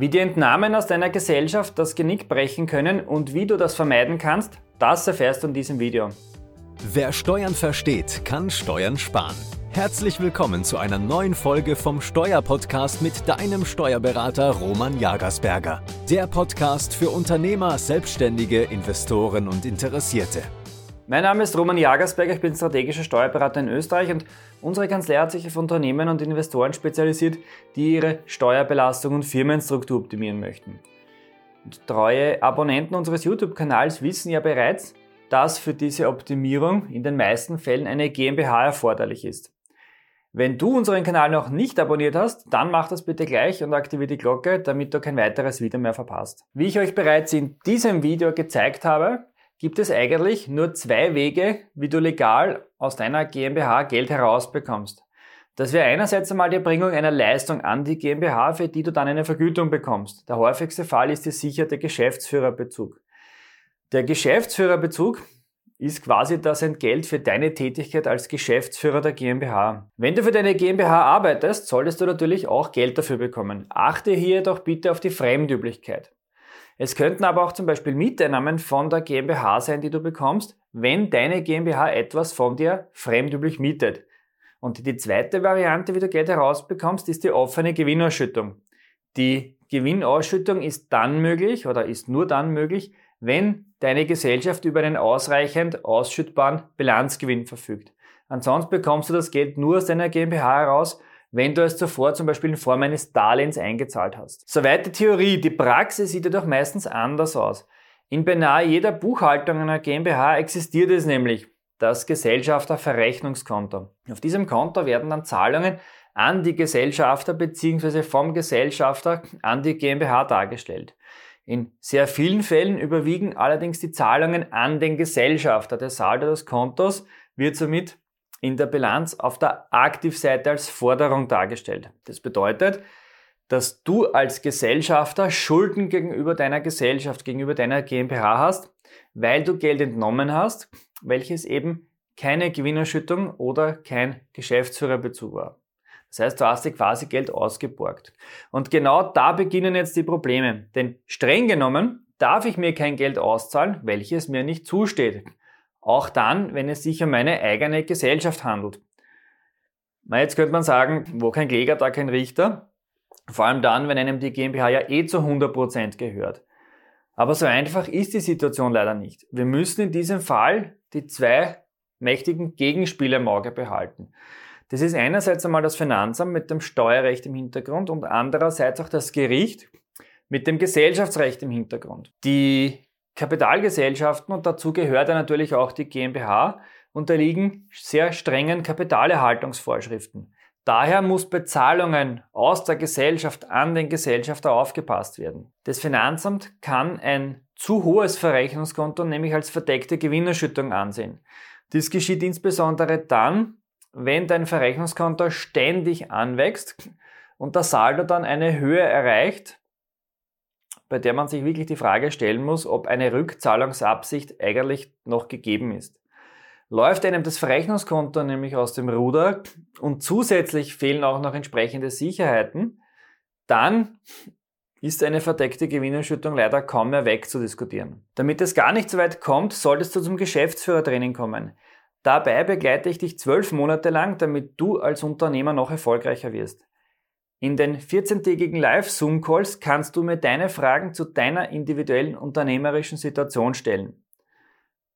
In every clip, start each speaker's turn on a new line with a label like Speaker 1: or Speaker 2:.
Speaker 1: Wie die Entnahmen aus deiner Gesellschaft das Genick brechen können und wie du das vermeiden kannst, das erfährst du in diesem Video.
Speaker 2: Wer Steuern versteht, kann Steuern sparen. Herzlich willkommen zu einer neuen Folge vom Steuerpodcast mit deinem Steuerberater Roman Jagersberger. Der Podcast für Unternehmer, Selbstständige, Investoren und Interessierte.
Speaker 1: Mein Name ist Roman Jagersberger, ich bin strategischer Steuerberater in Österreich und unsere Kanzlei hat sich auf Unternehmen und Investoren spezialisiert, die ihre Steuerbelastung und Firmenstruktur optimieren möchten. Und treue Abonnenten unseres YouTube-Kanals wissen ja bereits, dass für diese Optimierung in den meisten Fällen eine GmbH erforderlich ist. Wenn du unseren Kanal noch nicht abonniert hast, dann mach das bitte gleich und aktiviere die Glocke, damit du kein weiteres Video mehr verpasst. Wie ich euch bereits in diesem Video gezeigt habe, gibt es eigentlich nur zwei Wege, wie du legal aus deiner GmbH Geld herausbekommst. Das wäre einerseits einmal die Erbringung einer Leistung an die GmbH, für die du dann eine Vergütung bekommst. Der häufigste Fall ist der sicherte Geschäftsführerbezug. Der Geschäftsführerbezug ist quasi das Entgelt für deine Tätigkeit als Geschäftsführer der GmbH. Wenn du für deine GmbH arbeitest, solltest du natürlich auch Geld dafür bekommen. Achte hier jedoch bitte auf die Fremdüblichkeit. Es könnten aber auch zum Beispiel Mieteinnahmen von der GmbH sein, die du bekommst, wenn deine GmbH etwas von dir fremdüblich mietet. Und die zweite Variante, wie du Geld herausbekommst, ist die offene Gewinnausschüttung. Die Gewinnausschüttung ist dann möglich oder ist nur dann möglich, wenn deine Gesellschaft über einen ausreichend ausschüttbaren Bilanzgewinn verfügt. Ansonsten bekommst du das Geld nur aus deiner GmbH heraus, wenn du es zuvor zum Beispiel in Form eines Darlehens eingezahlt hast. Soweit die Theorie, die Praxis sieht jedoch meistens anders aus. In beinahe jeder Buchhaltung einer GmbH existiert es nämlich das Gesellschafterverrechnungskonto. Auf diesem Konto werden dann Zahlungen an die Gesellschafter bzw. vom Gesellschafter an die GmbH dargestellt. In sehr vielen Fällen überwiegen allerdings die Zahlungen an den Gesellschafter. Der Saldo des Kontos wird somit in der Bilanz auf der Aktivseite als Forderung dargestellt. Das bedeutet, dass du als Gesellschafter Schulden gegenüber deiner Gesellschaft, gegenüber deiner GmbH hast, weil du Geld entnommen hast, welches eben keine Gewinnerschüttung oder kein Geschäftsführerbezug war. Das heißt, du hast dir quasi Geld ausgeborgt. Und genau da beginnen jetzt die Probleme. Denn streng genommen darf ich mir kein Geld auszahlen, welches mir nicht zusteht. Auch dann, wenn es sich um eine eigene Gesellschaft handelt. Na, jetzt könnte man sagen, wo kein Kläger, da kein Richter. Vor allem dann, wenn einem die GmbH ja eh zu 100% gehört. Aber so einfach ist die Situation leider nicht. Wir müssen in diesem Fall die zwei mächtigen Gegenspieler im Auge behalten. Das ist einerseits einmal das Finanzamt mit dem Steuerrecht im Hintergrund und andererseits auch das Gericht mit dem Gesellschaftsrecht im Hintergrund. Die Kapitalgesellschaften, und dazu gehört ja natürlich auch die GmbH, unterliegen sehr strengen Kapitalerhaltungsvorschriften. Daher muss Bezahlungen aus der Gesellschaft an den Gesellschafter aufgepasst werden. Das Finanzamt kann ein zu hohes Verrechnungskonto nämlich als verdeckte Gewinnerschüttung ansehen. Dies geschieht insbesondere dann, wenn dein Verrechnungskonto ständig anwächst und der Saldo dann eine Höhe erreicht, bei der man sich wirklich die Frage stellen muss, ob eine Rückzahlungsabsicht eigentlich noch gegeben ist. Läuft einem das Verrechnungskonto nämlich aus dem Ruder und zusätzlich fehlen auch noch entsprechende Sicherheiten, dann ist eine verdeckte Gewinnerschüttung leider kaum mehr wegzudiskutieren. Damit es gar nicht so weit kommt, solltest du zum Geschäftsführertraining kommen. Dabei begleite ich dich zwölf Monate lang, damit du als Unternehmer noch erfolgreicher wirst. In den 14-tägigen Live-Zoom-Calls kannst du mir deine Fragen zu deiner individuellen unternehmerischen Situation stellen.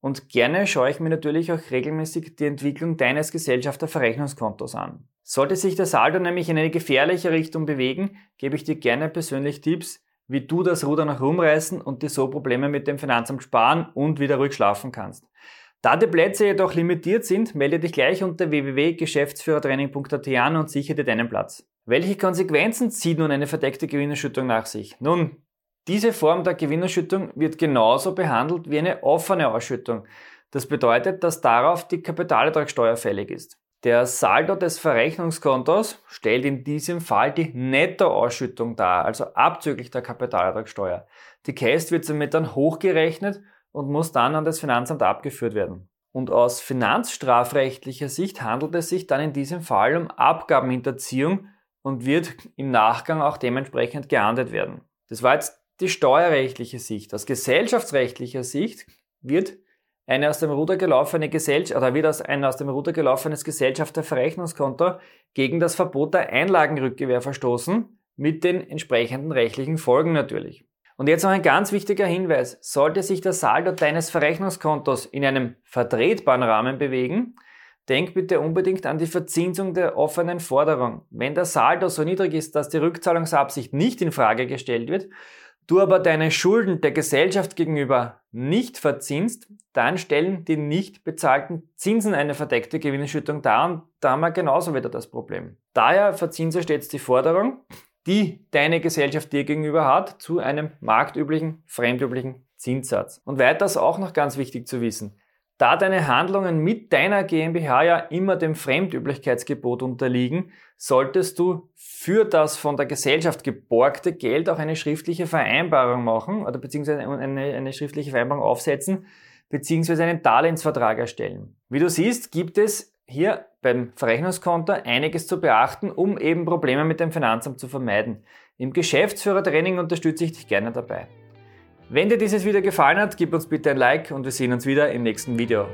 Speaker 1: Und gerne schaue ich mir natürlich auch regelmäßig die Entwicklung deines Gesellschafterverrechnungskontos an. Sollte sich der Saldo nämlich in eine gefährliche Richtung bewegen, gebe ich dir gerne persönlich Tipps, wie du das Ruder nach rumreißen und dir so Probleme mit dem Finanzamt sparen und wieder ruhig schlafen kannst. Da die Plätze jedoch limitiert sind, melde dich gleich unter www.geschäftsführertraining.at an und sichere dir deinen Platz. Welche Konsequenzen zieht nun eine verdeckte Gewinnerschüttung nach sich? Nun, diese Form der Gewinnerschüttung wird genauso behandelt wie eine offene Ausschüttung. Das bedeutet, dass darauf die Kapitalertragssteuer fällig ist. Der Saldo des Verrechnungskontos stellt in diesem Fall die Nettoausschüttung dar, also abzüglich der Kapitalertragssteuer. Die Cast wird somit dann hochgerechnet und muss dann an das Finanzamt abgeführt werden. Und aus finanzstrafrechtlicher Sicht handelt es sich dann in diesem Fall um Abgabenhinterziehung und wird im Nachgang auch dementsprechend geahndet werden. Das war jetzt die steuerrechtliche Sicht. Aus gesellschaftsrechtlicher Sicht wird eine aus dem Ruder gelaufene Gesellschaft oder wird aus ein aus dem Ruder gelaufenes Gesellschafterverrechnungskonto gegen das Verbot der Einlagenrückgewehr verstoßen, mit den entsprechenden rechtlichen Folgen natürlich. Und jetzt noch ein ganz wichtiger Hinweis. Sollte sich der Saldo deines Verrechnungskontos in einem vertretbaren Rahmen bewegen, denk bitte unbedingt an die Verzinsung der offenen Forderung. Wenn der Saldo so niedrig ist, dass die Rückzahlungsabsicht nicht in Frage gestellt wird, du aber deine Schulden der Gesellschaft gegenüber nicht verzinst, dann stellen die nicht bezahlten Zinsen eine verdeckte Gewinnausschüttung dar und da haben wir genauso wieder das Problem. Daher verzinse stets die Forderung die deine Gesellschaft dir gegenüber hat, zu einem marktüblichen, fremdüblichen Zinssatz. Und weiters auch noch ganz wichtig zu wissen, da deine Handlungen mit deiner GmbH ja immer dem Fremdüblichkeitsgebot unterliegen, solltest du für das von der Gesellschaft geborgte Geld auch eine schriftliche Vereinbarung machen oder beziehungsweise eine, eine schriftliche Vereinbarung aufsetzen, beziehungsweise einen Darlehensvertrag erstellen. Wie du siehst, gibt es hier beim Verrechnungskonto einiges zu beachten, um eben Probleme mit dem Finanzamt zu vermeiden. Im Geschäftsführertraining unterstütze ich dich gerne dabei. Wenn dir dieses Video gefallen hat, gib uns bitte ein Like und wir sehen uns wieder im nächsten Video.